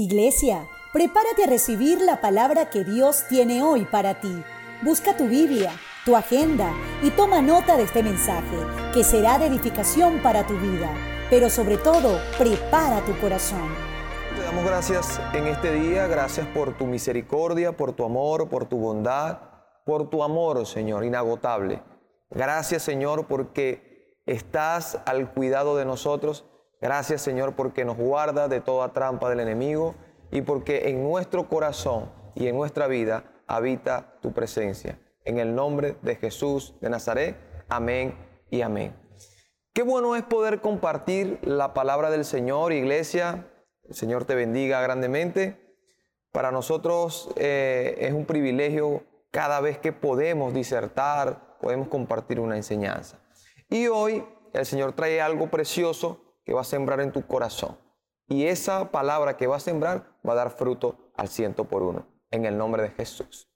Iglesia, prepárate a recibir la palabra que Dios tiene hoy para ti. Busca tu Biblia, tu agenda y toma nota de este mensaje, que será de edificación para tu vida. Pero sobre todo, prepara tu corazón. Te damos gracias en este día, gracias por tu misericordia, por tu amor, por tu bondad, por tu amor, Señor, inagotable. Gracias, Señor, porque estás al cuidado de nosotros Gracias Señor porque nos guarda de toda trampa del enemigo y porque en nuestro corazón y en nuestra vida habita tu presencia. En el nombre de Jesús de Nazaret, amén y amén. Qué bueno es poder compartir la palabra del Señor, iglesia. El Señor te bendiga grandemente. Para nosotros eh, es un privilegio cada vez que podemos disertar, podemos compartir una enseñanza. Y hoy el Señor trae algo precioso que va a sembrar en tu corazón. Y esa palabra que va a sembrar va a dar fruto al ciento por uno, en el nombre de Jesús.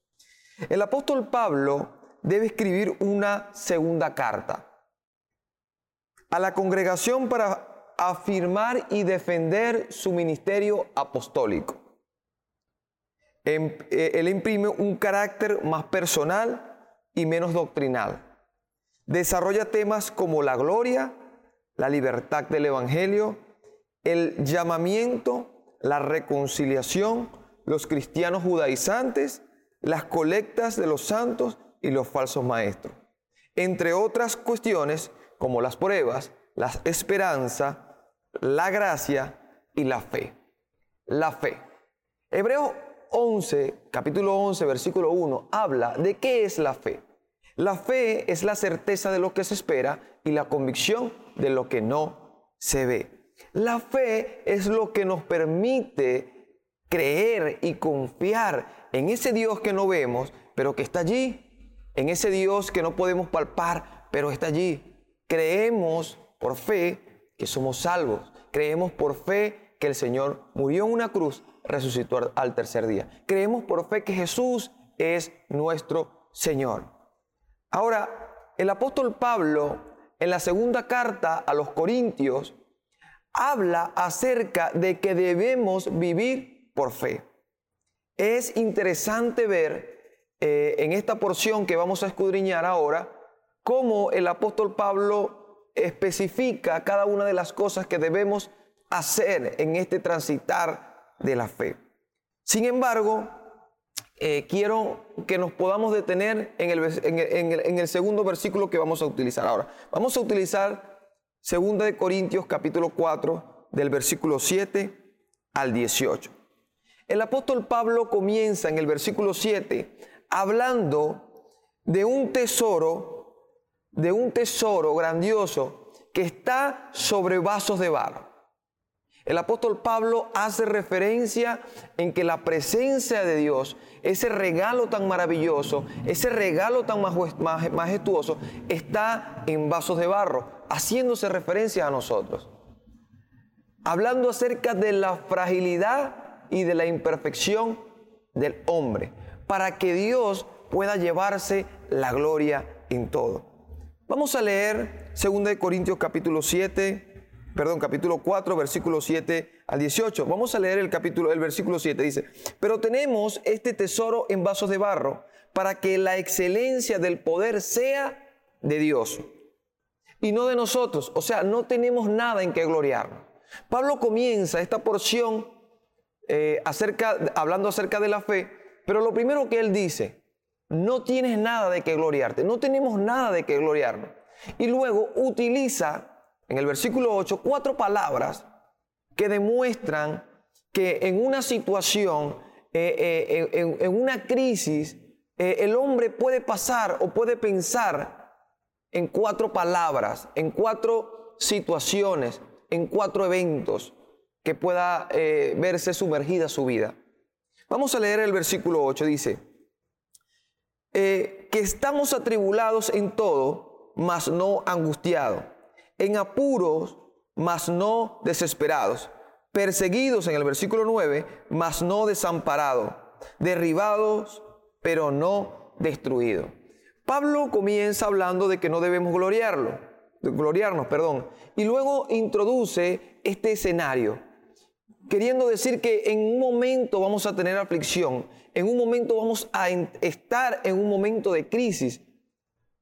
El apóstol Pablo debe escribir una segunda carta a la congregación para afirmar y defender su ministerio apostólico. Em, eh, él imprime un carácter más personal y menos doctrinal. Desarrolla temas como la gloria, la libertad del Evangelio, el llamamiento, la reconciliación, los cristianos judaizantes, las colectas de los santos y los falsos maestros. Entre otras cuestiones como las pruebas, la esperanza, la gracia y la fe. La fe. Hebreo 11, capítulo 11, versículo 1, habla de qué es la fe. La fe es la certeza de lo que se espera y la convicción de lo que no se ve. La fe es lo que nos permite creer y confiar en ese Dios que no vemos, pero que está allí, en ese Dios que no podemos palpar, pero está allí. Creemos por fe que somos salvos. Creemos por fe que el Señor murió en una cruz, resucitó al tercer día. Creemos por fe que Jesús es nuestro Señor. Ahora, el apóstol Pablo en la segunda carta a los Corintios, habla acerca de que debemos vivir por fe. Es interesante ver eh, en esta porción que vamos a escudriñar ahora cómo el apóstol Pablo especifica cada una de las cosas que debemos hacer en este transitar de la fe. Sin embargo, eh, quiero que nos podamos detener en el, segundo versículo que vamos a utilizar ahora. Vamos a utilizar 2 de Corintios capítulo 4 del versículo 7 al 18. El apóstol Pablo comienza en el versículo 7 hablando de un tesoro, de un tesoro grandioso que está sobre vasos de barro. El apóstol Pablo hace referencia en que la presencia de Dios, ese regalo tan maravilloso, ese regalo tan majestuoso, está en vasos de barro, haciéndose referencia a nosotros. Hablando acerca de la fragilidad y de la imperfección del hombre, para que Dios pueda llevarse la gloria en todo. Vamos a leer 2 Corintios capítulo 7, perdón, capítulo 4, versículo 7 al 18. Vamos a leer el capítulo, el versículo 7 dice, "Pero tenemos este tesoro en vasos de barro para que la excelencia del poder sea de Dios y no de nosotros, o sea, no tenemos nada en que gloriarnos." Pablo comienza esta porción eh, hablando acerca de la fe, pero lo primero que él dice, no tienes nada de que gloriarte, no tenemos nada de que gloriarnos. Y luego utiliza en el versículo 8 cuatro palabras que demuestran que en una situación, eh, eh, en, una crisis, eh, el hombre puede pasar o puede pensar en cuatro palabras, en cuatro situaciones, en cuatro eventos que pueda verse sumergida su vida. Vamos a leer el versículo 8, dice, que estamos atribulados en todo, mas no angustiados en apuros, mas no desesperados, perseguidos en el versículo 9, mas no desamparados, derribados, pero no destruidos. Pablo comienza hablando de que no debemos gloriarlo, gloriarnos, perdón, y luego introduce este escenario queriendo decir que en un momento vamos a tener aflicción, en un momento vamos a estar en un momento de crisis,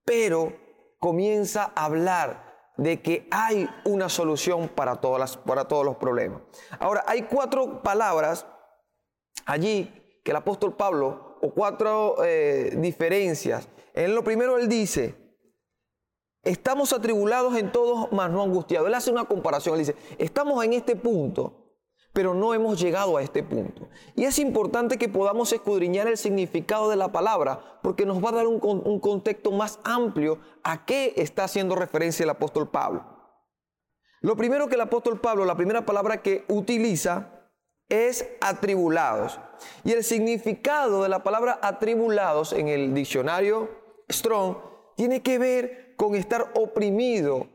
pero comienza a hablar de que hay una solución para, todas para todos los problemas. Ahora, hay cuatro palabras allí que el apóstol Pablo, o cuatro eh, diferencias. En lo primero él dice, estamos atribulados en todos, mas no angustiados. Él hace una comparación, él dice, estamos en este punto, pero no hemos llegado a este punto. Y es importante que podamos escudriñar el significado de la palabra, porque nos va a dar un, contexto más amplio a qué está haciendo referencia el apóstol Pablo. Lo primero que el apóstol Pablo, la primera palabra que utiliza es atribulados. Y el significado de la palabra atribulados en el diccionario Strong tiene que ver con estar oprimido,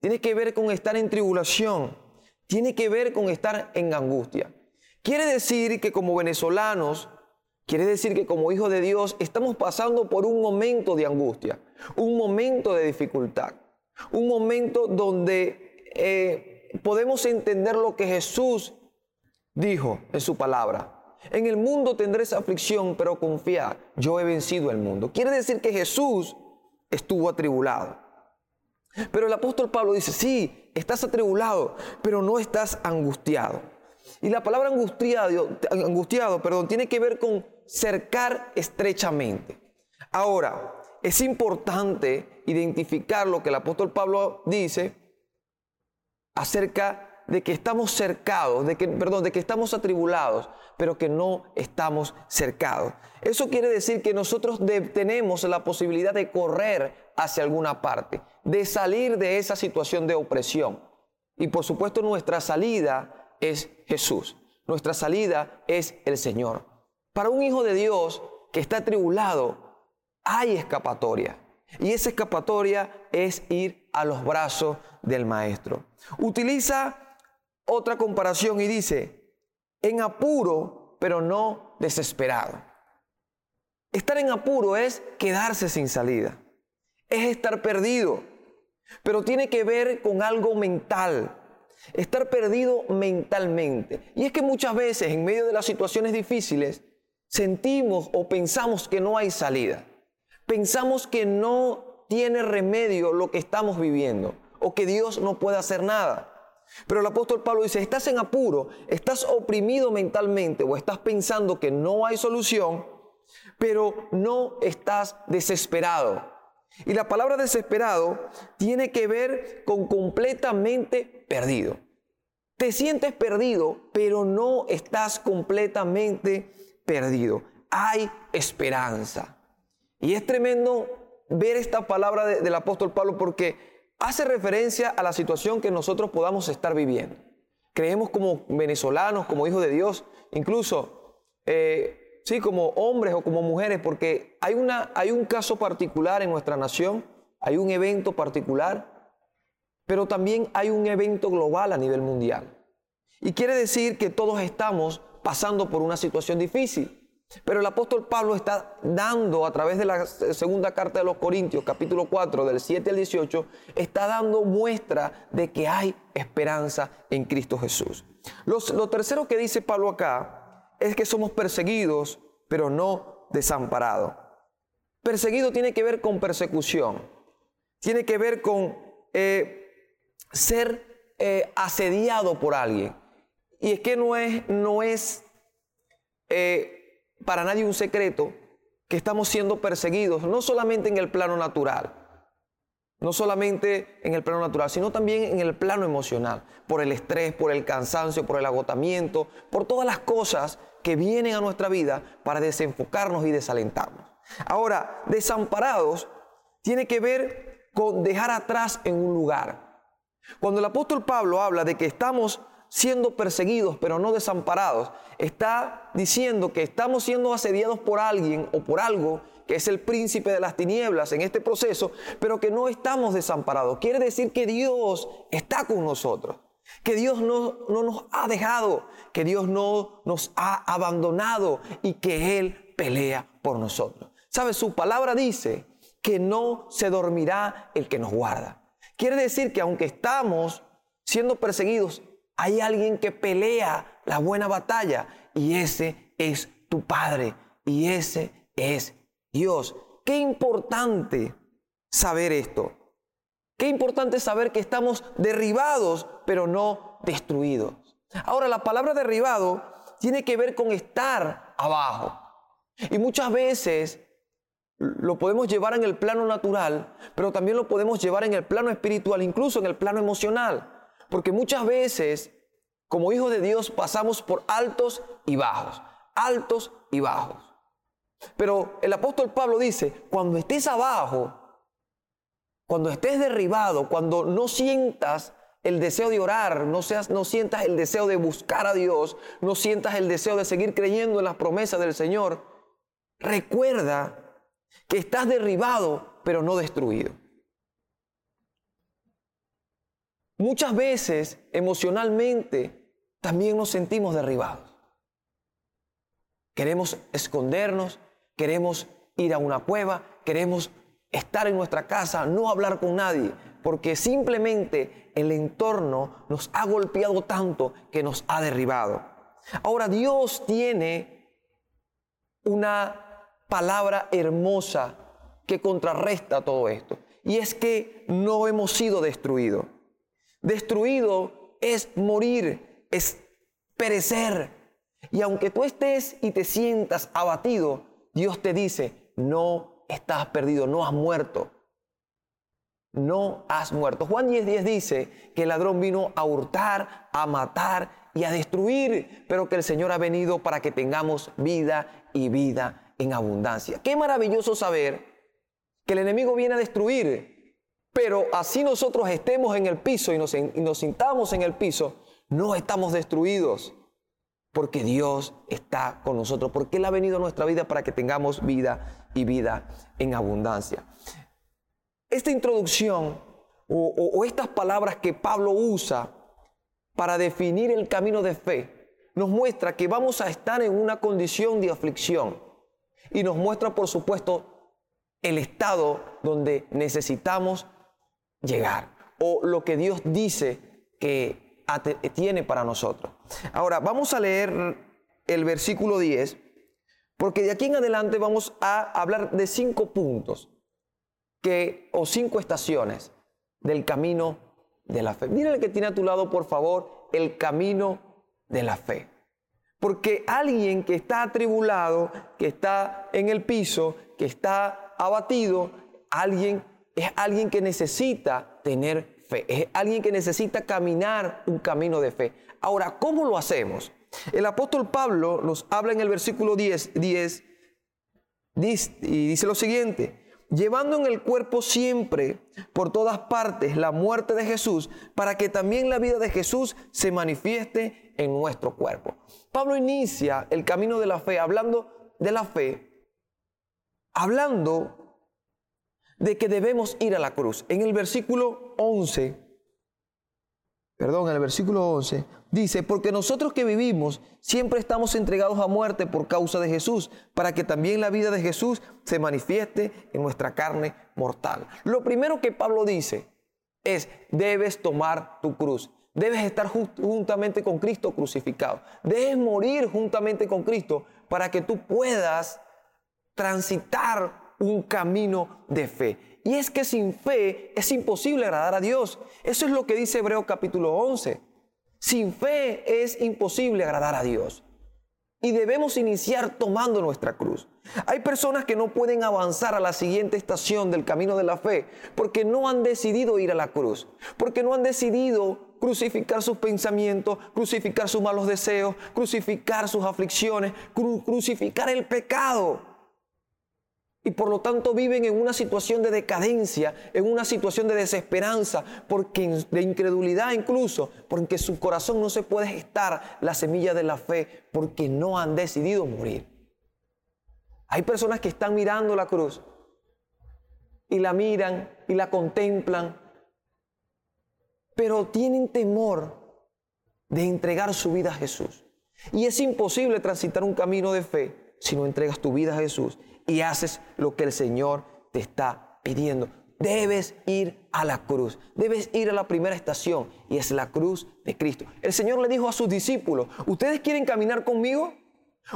tiene que ver con estar en tribulación tiene que ver con estar en angustia. Quiere decir que como venezolanos, quiere decir que como hijos de Dios estamos pasando por un momento de angustia, un momento de dificultad, un momento donde eh, podemos entender lo que Jesús dijo en su palabra. En el mundo tendréis aflicción, pero confiad, yo he vencido el mundo. Quiere decir que Jesús estuvo atribulado. Pero el apóstol Pablo dice, sí, estás atribulado, pero no estás angustiado. Y la palabra angustiado, angustiado perdón, tiene que ver con cercar estrechamente. Ahora, es importante identificar lo que el apóstol Pablo dice acerca de que estamos cercados, de que, perdón, de que estamos atribulados, pero que no estamos cercados. Eso quiere decir que nosotros tenemos la posibilidad de correr hacia alguna parte, de salir de esa situación de opresión. Y por supuesto nuestra salida es Jesús, nuestra salida es el Señor. Para un hijo de Dios que está tribulado, hay escapatoria. Y esa escapatoria es ir a los brazos del Maestro. Utiliza otra comparación y dice, en apuro, pero no desesperado. Estar en apuro es quedarse sin salida es estar perdido, pero tiene que ver con algo mental. Estar perdido mentalmente. Y es que muchas veces en medio de las situaciones difíciles sentimos o pensamos que no hay salida. Pensamos que no tiene remedio lo que estamos viviendo o que Dios no puede hacer nada. Pero el apóstol Pablo dice, estás en apuro, estás oprimido mentalmente o estás pensando que no hay solución, pero no estás desesperado. Y la palabra desesperado tiene que ver con completamente perdido. Te sientes perdido, pero no estás completamente perdido. Hay esperanza. Y es tremendo ver esta palabra del apóstol Pablo porque hace referencia a la situación que nosotros podamos estar viviendo. Creemos como venezolanos, como hijos de Dios, incluso eh, sí, como hombres o como mujeres, porque hay, una, hay un caso particular en nuestra nación, hay un evento particular, pero también hay un evento global a nivel mundial. Y quiere decir que todos estamos pasando por una situación difícil. Pero el apóstol Pablo está dando a través de la segunda carta de los Corintios, capítulo 4, del 7 al 18, está dando muestra de que hay esperanza en Cristo Jesús. lo tercero que dice Pablo acá es que somos perseguidos, pero no desamparados. Perseguido tiene que ver con persecución, tiene que ver con eh, ser eh, asediado por alguien. Y es que no es, no es eh, para nadie un secreto que estamos siendo perseguidos, no solamente en el plano natural, no solamente en el plano natural, sino también en el plano emocional, por el estrés, por el cansancio, por el agotamiento, por todas las cosas que vienen a nuestra vida para desenfocarnos y desalentarnos. Ahora, desamparados tiene que ver con dejar atrás en un lugar. Cuando el apóstol Pablo habla de que estamos siendo perseguidos pero no desamparados, está diciendo que estamos siendo asediados por alguien o por algo que es el príncipe de las tinieblas en este proceso, pero que no estamos desamparados. Quiere decir que Dios está con nosotros, que Dios no, no nos ha dejado, que Dios no nos ha abandonado y que Él pelea por nosotros. ¿Sabe? Su palabra dice que no se dormirá el que nos guarda. Quiere decir que aunque estamos siendo perseguidos, Hay alguien que pelea la buena batalla y ese es tu Padre y ese es Dios. Qué importante saber esto. Qué importante saber que estamos derribados, pero no destruidos. Ahora, la palabra derribado tiene que ver con estar abajo. Y muchas veces lo podemos llevar en el plano natural, pero también lo podemos llevar en el plano espiritual, incluso en el plano emocional. Porque muchas veces, como hijos de Dios, pasamos por altos y bajos, altos y bajos. Pero el apóstol Pablo dice, cuando estés abajo, cuando estés derribado, cuando no sientas el deseo de orar, no, seas, no sientas el deseo de buscar a Dios, no sientas el deseo de seguir creyendo en las promesas del Señor, recuerda que estás derribado, pero no destruido. Muchas veces emocionalmente también nos sentimos derribados. Queremos escondernos, queremos ir a una cueva, queremos estar en nuestra casa, no hablar con nadie, porque simplemente el entorno nos ha golpeado tanto que nos ha derribado. Ahora Dios tiene una palabra hermosa que contrarresta todo esto, y es que no hemos sido destruidos. Destruido es morir, es perecer. Y aunque tú estés y te sientas abatido, Dios te dice, no estás perdido, no has muerto. No has muerto. Juan 10:10 dice que el ladrón vino a hurtar, a matar y a destruir, pero que el Señor ha venido para que tengamos vida y vida en abundancia. Qué maravilloso saber que el enemigo viene a destruir, pero así nosotros estemos en el piso y nos sintamos en el piso, no estamos destruidos porque Dios está con nosotros, porque Él ha venido a nuestra vida para que tengamos vida y vida en abundancia. Esta introducción o, estas palabras que Pablo usa para definir el camino de fe nos muestra que vamos a estar en una condición de aflicción y nos muestra, por supuesto, el estado donde necesitamos llegar o lo que Dios dice que tiene para nosotros. Ahora, vamos a leer el versículo 10, porque de aquí en adelante vamos a hablar de cinco puntos que, o cinco estaciones del camino de la fe. Mira el que tiene a tu lado, por favor, el camino de la fe. Porque alguien que está atribulado, que está en el piso, que está abatido, alguien es alguien que necesita tener fe. Es alguien que necesita caminar un camino de fe. Ahora, ¿cómo lo hacemos? El apóstol Pablo nos habla en el versículo 10, 10 y dice lo siguiente, llevando en el cuerpo siempre, por todas partes, la muerte de Jesús, para que también la vida de Jesús se manifieste en nuestro cuerpo. Pablo inicia el camino de la fe hablando de la fe, hablando de que debemos ir a la cruz. En el versículo 11, perdón, en el versículo 11, dice, porque nosotros que vivimos siempre estamos entregados a muerte por causa de Jesús, para que también la vida de Jesús se manifieste en nuestra carne mortal. Lo primero que Pablo dice es, debes tomar tu cruz. Debes estar juntamente con Cristo crucificado. Debes morir juntamente con Cristo para que tú puedas transitar un camino de fe. Y es que sin fe es imposible agradar a Dios. Eso es lo que dice Hebreo capítulo 11. Sin fe es imposible agradar a Dios. Y debemos iniciar tomando nuestra cruz. Hay personas que no pueden avanzar a la siguiente estación del camino de la fe porque no han decidido ir a la cruz, porque no han decidido crucificar sus pensamientos, crucificar sus malos deseos, crucificar sus aflicciones, crucificar el pecado y por lo tanto viven en una situación de decadencia, en una situación de desesperanza, porque de incredulidad incluso, porque su corazón no se puede gestar la semilla de la fe, porque no han decidido morir. Hay personas que están mirando la cruz y la miran y la contemplan, pero tienen temor de entregar su vida a Jesús. Y es imposible transitar un camino de fe si no entregas tu vida a Jesús y haces lo que el Señor te está pidiendo. debes ir a la cruz, debes ir a la primera estación y es la cruz de Cristo. El Señor le dijo a sus discípulos, ¿ustedes quieren caminar conmigo?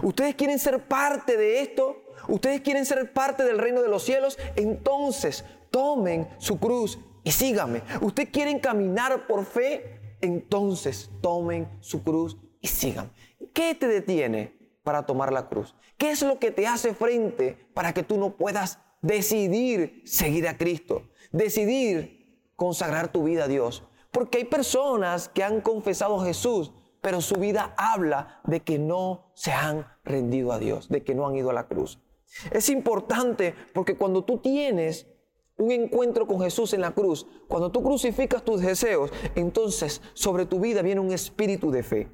¿Ustedes quieren ser parte de esto? ¿Ustedes quieren ser parte del reino de los cielos? Entonces tomen su cruz y síganme. ¿Ustedes quieren caminar por fe? Entonces tomen su cruz y sigan. ¿Qué te detiene para tomar la cruz? ¿Qué es lo que te hace frente para que tú no puedas decidir seguir a Cristo? Decidir consagrar tu vida a Dios. Porque hay personas que han confesado a Jesús, pero su vida habla de que no se han rendido a Dios, de que no han ido a la cruz. Es importante porque cuando tú tienes un encuentro con Jesús en la cruz, cuando tú crucificas tus deseos, entonces sobre tu vida viene un espíritu de fe.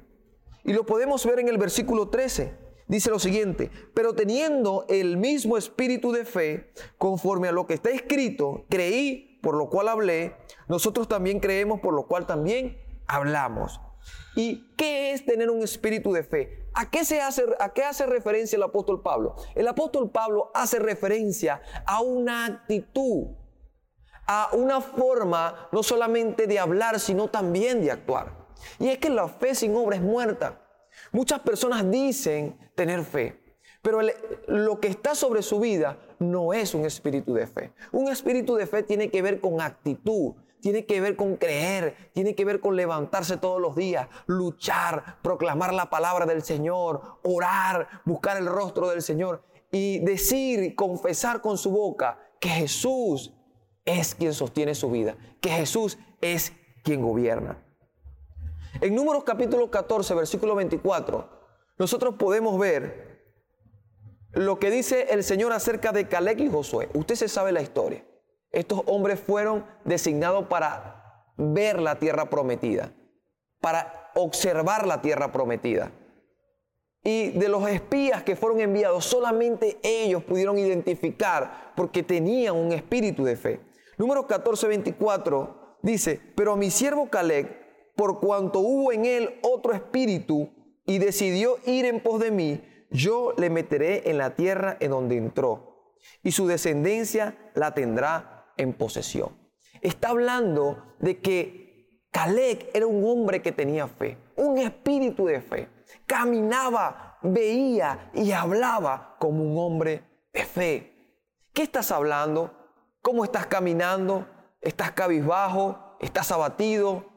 Y lo podemos ver en el versículo 13. Dice lo siguiente, pero teniendo el mismo espíritu de fe, conforme a lo que está escrito, creí, por lo cual hablé, nosotros también creemos, por lo cual también hablamos. ¿Y qué es tener un espíritu de fe? ¿A qué, se hace, ¿A qué hace referencia el apóstol Pablo? El apóstol Pablo hace referencia a una actitud, a una forma no solamente de hablar, sino también de actuar. Y es que la fe sin obra es muerta. Muchas personas dicen tener fe, pero lo que está sobre su vida no es un espíritu de fe. Un espíritu de fe tiene que ver con actitud, tiene que ver con creer, tiene que ver con levantarse todos los días, luchar, proclamar la palabra del Señor, orar, buscar el rostro del Señor y decir, confesar con su boca que Jesús es quien sostiene su vida, que Jesús es quien gobierna. En Números capítulo 14, versículo 24, nosotros podemos ver lo que dice el Señor acerca de Caleb y Josué. Usted se sabe la historia. Estos hombres fueron designados para ver la tierra prometida, para observar la tierra prometida. Y de los espías que fueron enviados, solamente ellos pudieron identificar porque tenían un espíritu de fe. Número 14, 24 dice, pero mi siervo Caleb, por cuanto hubo en él otro espíritu y decidió ir en pos de mí, yo le meteré en la tierra en donde entró, y su descendencia la tendrá en posesión. Está hablando de que Caleb era un hombre que tenía fe, un espíritu de fe. Caminaba, veía y hablaba como un hombre de fe. ¿Qué estás hablando? ¿Cómo estás caminando? ¿Estás cabizbajo? ¿Estás abatido?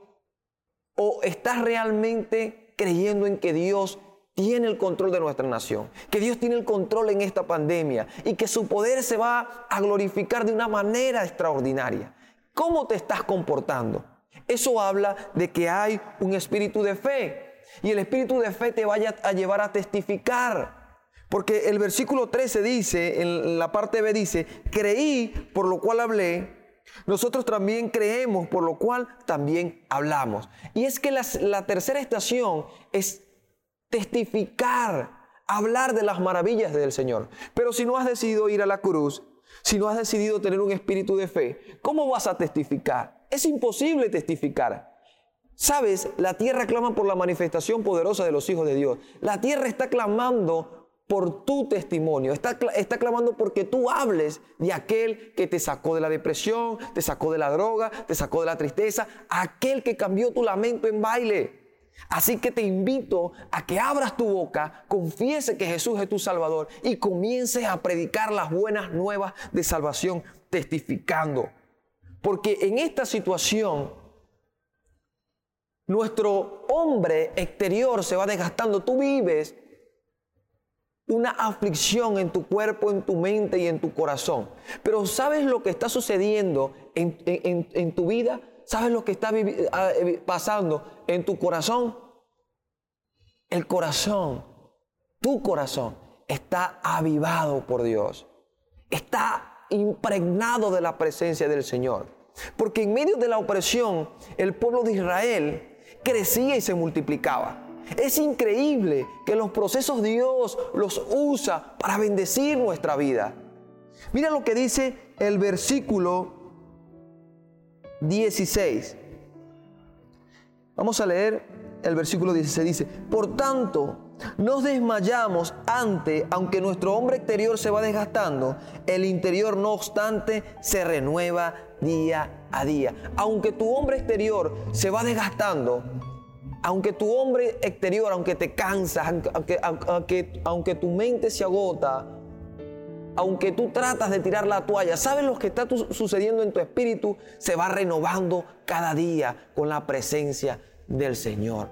¿O estás realmente creyendo en que Dios tiene el control de nuestra nación, que Dios tiene el control en esta pandemia y que su poder se va a glorificar de una manera extraordinaria. ¿Cómo te estás comportando? Eso habla de que hay un espíritu de fe y el espíritu de fe te vaya a llevar a testificar. Porque el versículo 13 dice, en la parte B dice, creí por lo cual hablé, nosotros también creemos por lo cual también hablamos. Y es que la, tercera estación es testificar, hablar de las maravillas del Señor. Pero si no has decidido ir a la cruz, si no has decidido tener un espíritu de fe, ¿cómo vas a testificar? Es imposible testificar. Sabes, la tierra clama por la manifestación poderosa de los hijos de Dios. La tierra está clamando por tu testimonio, está, clamando porque tú hables de aquel que te sacó de la depresión, te sacó de la droga, te sacó de la tristeza, aquel que cambió tu lamento en baile. Así que te invito a que abras tu boca, confiese que Jesús es tu Salvador y comiences a predicar las buenas nuevas de salvación testificando. Porque en esta situación nuestro hombre exterior se va desgastando. Tú vives una aflicción en tu cuerpo, en tu mente y en tu corazón. Pero ¿sabes lo que está sucediendo en, tu vida? ¿Sabes lo que está ah, eh, pasando en tu corazón? El corazón, tu corazón, está avivado por Dios. Está impregnado de la presencia del Señor. Porque en medio de la opresión, el pueblo de Israel crecía y se multiplicaba. Es increíble que los procesos Dios los usa para bendecir nuestra vida. Mira lo que dice el versículo 16. Vamos a leer el versículo 16. Dice, por tanto, Nos desmayamos ante, aunque nuestro hombre exterior se va desgastando, el interior no obstante se renueva día a día. Aunque tu hombre exterior se va desgastando, aunque tu hombre exterior, aunque te cansas, aunque, aunque, aunque tu mente se agota, aunque tú tratas de tirar la toalla, ¿sabes lo que está sucediendo en tu espíritu? Se va renovando cada día con la presencia del Señor.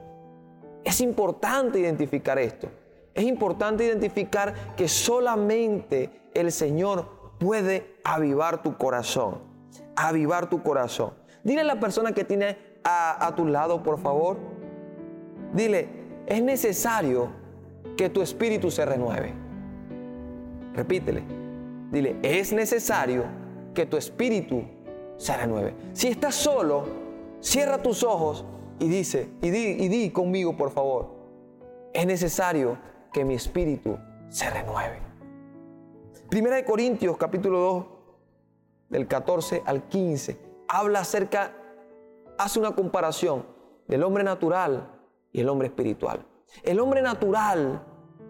Es importante identificar esto. Es importante identificar que solamente el Señor puede avivar tu corazón. Avivar tu corazón. Dile a la persona que tiene a, a tu lado, por favor. Dile, es necesario que tu espíritu se renueve. Repítele. Dile, es necesario que tu espíritu se renueve. Si estás solo, cierra tus ojos y dice, y di, y di conmigo, por favor, es necesario que mi espíritu se renueve. Primera de Corintios, capítulo 2, del 14 al 15, habla acerca, hace una comparación del hombre natural y el hombre espiritual. El hombre natural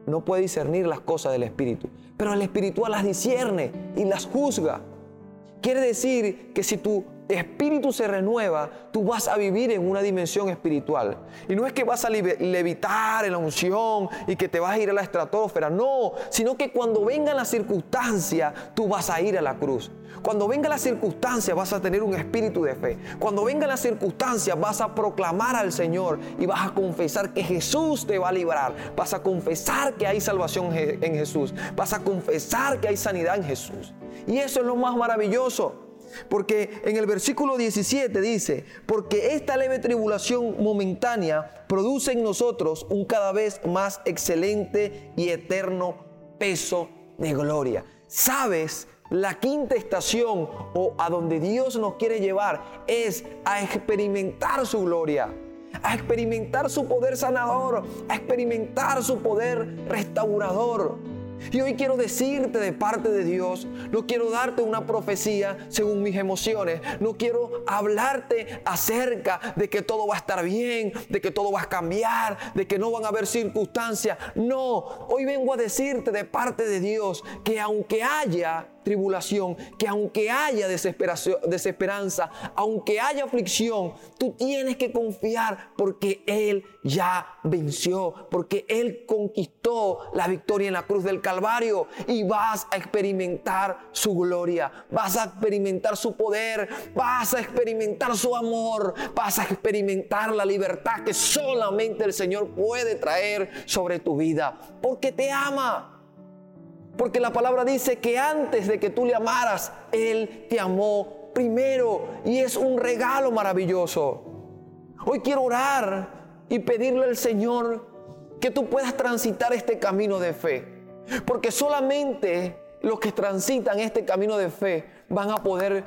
no puede discernir las cosas del espíritu, pero el espiritual las discierne y las juzga. Quiere decir que si tu espíritu se renueva, tú vas a vivir en una dimensión espiritual. Y no es que vas a levitar en la unción y que te vas a ir a la estratosfera, no, sino que cuando venga la circunstancia, tú vas a ir a la cruz. Cuando venga la circunstancia vas a tener un espíritu de fe. Cuando venga la circunstancia vas a proclamar al Señor y vas a confesar que Jesús te va a librar. Vas a confesar que hay salvación en Jesús. Vas a confesar que hay sanidad en Jesús. Y eso es lo más maravilloso. Porque en el versículo 17 dice, porque esta leve tribulación momentánea produce en nosotros un cada vez más excelente y eterno peso de gloria. ¿Sabes? La quinta estación o a donde Dios nos quiere llevar es a experimentar su gloria, a experimentar su poder sanador, a experimentar su poder restaurador. Y hoy quiero decirte de parte de Dios, no quiero darte una profecía según mis emociones, no quiero hablarte acerca de que todo va a estar bien, de que todo va a cambiar, de que no van a haber circunstancias. No, hoy vengo a decirte de parte de Dios que aunque haya tribulación, que aunque haya desesperación, desesperanza, aunque haya aflicción, tú tienes que confiar porque Él ya venció, porque Él conquistó la victoria en la cruz del Calvario y vas a experimentar su gloria, vas a experimentar su poder, vas a experimentar su amor, vas a experimentar la libertad que solamente el Señor puede traer sobre tu vida, porque te ama. Porque la palabra dice que antes de que tú le amaras, Él te amó primero. Y es un regalo maravilloso. Hoy quiero orar y pedirle al Señor que tú puedas transitar este camino de fe. Porque solamente los que transitan este camino de fe van a poder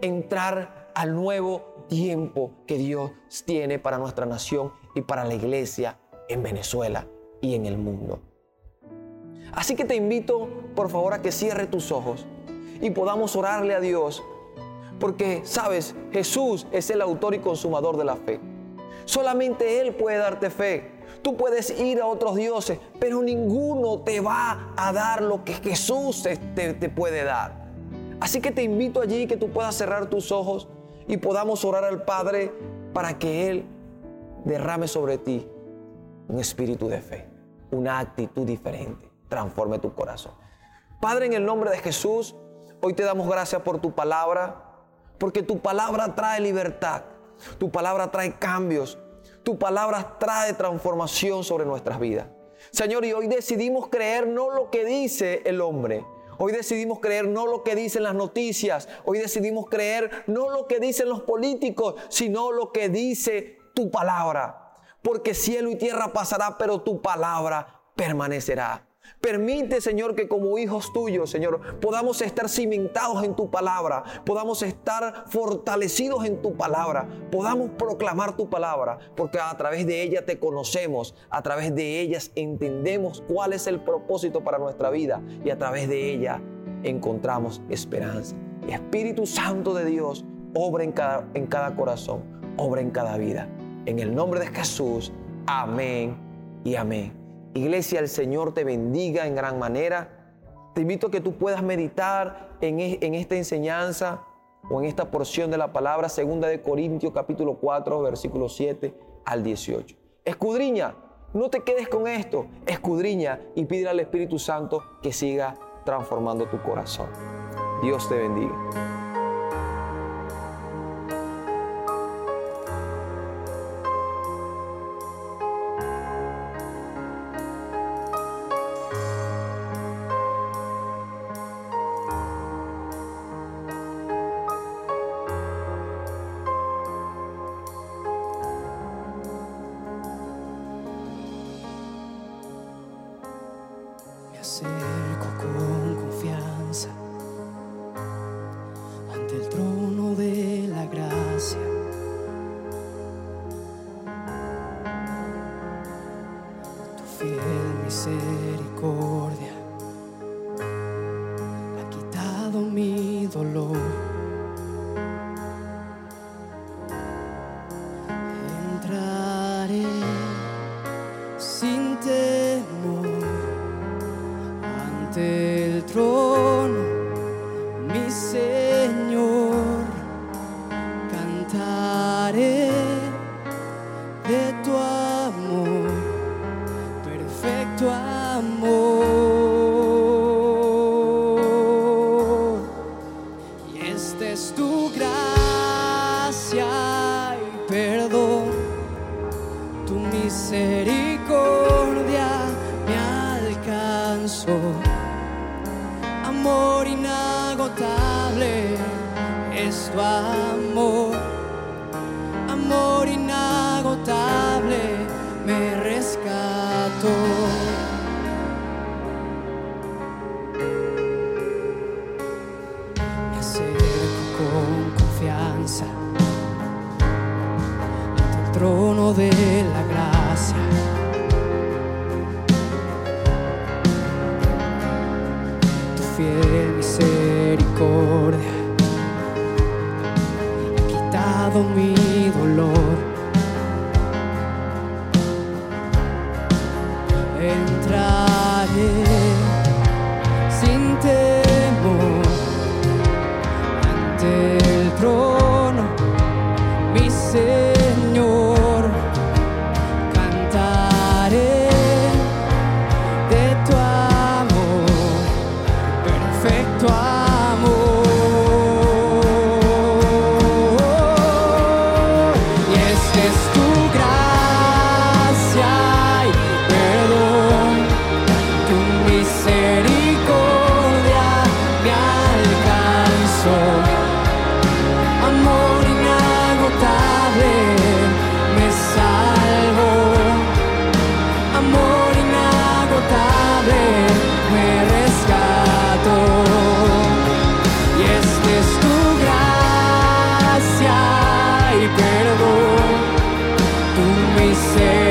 entrar al nuevo tiempo que Dios tiene para nuestra nación y para la iglesia en Venezuela y en el mundo. Así que te invito, por favor, a que cierre tus ojos y podamos orarle a Dios. Porque, sabes, Jesús es el autor y consumador de la fe. Solamente Él puede darte fe. Tú puedes ir a otros dioses, pero ninguno te va a dar lo que Jesús te, puede dar. Así que te invito allí que tú puedas cerrar tus ojos y podamos orar al Padre para que Él derrame sobre ti un espíritu de fe, una actitud diferente transforme tu corazón. Padre, en el nombre de Jesús, hoy te damos gracias por tu palabra, porque tu palabra trae libertad, tu palabra trae cambios, tu palabra trae transformación sobre nuestras vidas. Señor, y hoy decidimos creer no lo que dice el hombre, Hoy decidimos creer no lo que dicen las noticias, hoy decidimos creer no lo que dicen los políticos, sino lo que dice tu palabra. Porque cielo y tierra pasará, pero tu palabra permanecerá. Permite, Señor, que como hijos tuyos, Señor, podamos estar cimentados en tu palabra, podamos estar fortalecidos en tu palabra, podamos proclamar tu palabra, porque a través de ella te conocemos, a través de ellas entendemos cuál es el propósito para nuestra vida y a través de ella encontramos esperanza. Espíritu Santo de Dios, obra en cada, en cada corazón, obra en cada vida. En el nombre de Jesús, amén y amén. Iglesia, el Señor te bendiga en gran manera. Te invito a que tú puedas meditar en, en esta enseñanza o en esta porción de la palabra, segunda de Corintios capítulo 4, versículo 7 al 18. Escudriña, no te quedes con esto, escudriña y pide al Espíritu Santo que siga transformando tu corazón. Dios te bendiga. me. say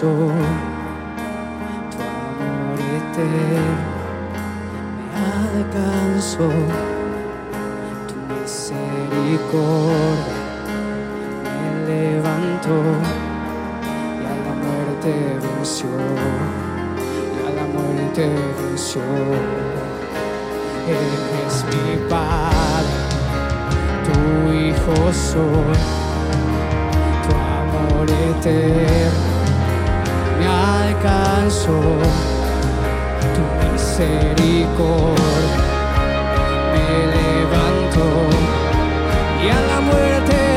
tu amor eterno me alcanzó, tu misericordia me levantó y a la muerte venció, y a la muerte venció. Él es mi Padre, tu Hijo soy. Tu amor eterno tu misericordia. Me levantó y a la muerte.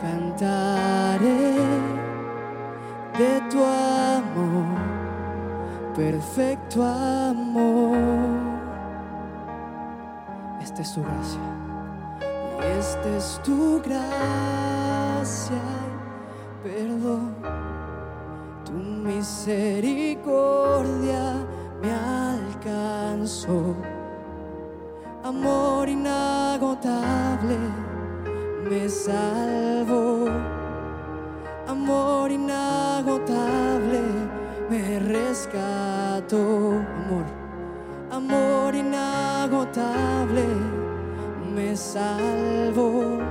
Cantaré de tu amor, perfecto amor. Esta es tu gracia. Y esta es tu gracia perdón. Tu misericordia me alcanzó. Amor inagotable me salvó. Rescató. Amor, amor inagotable me salvó.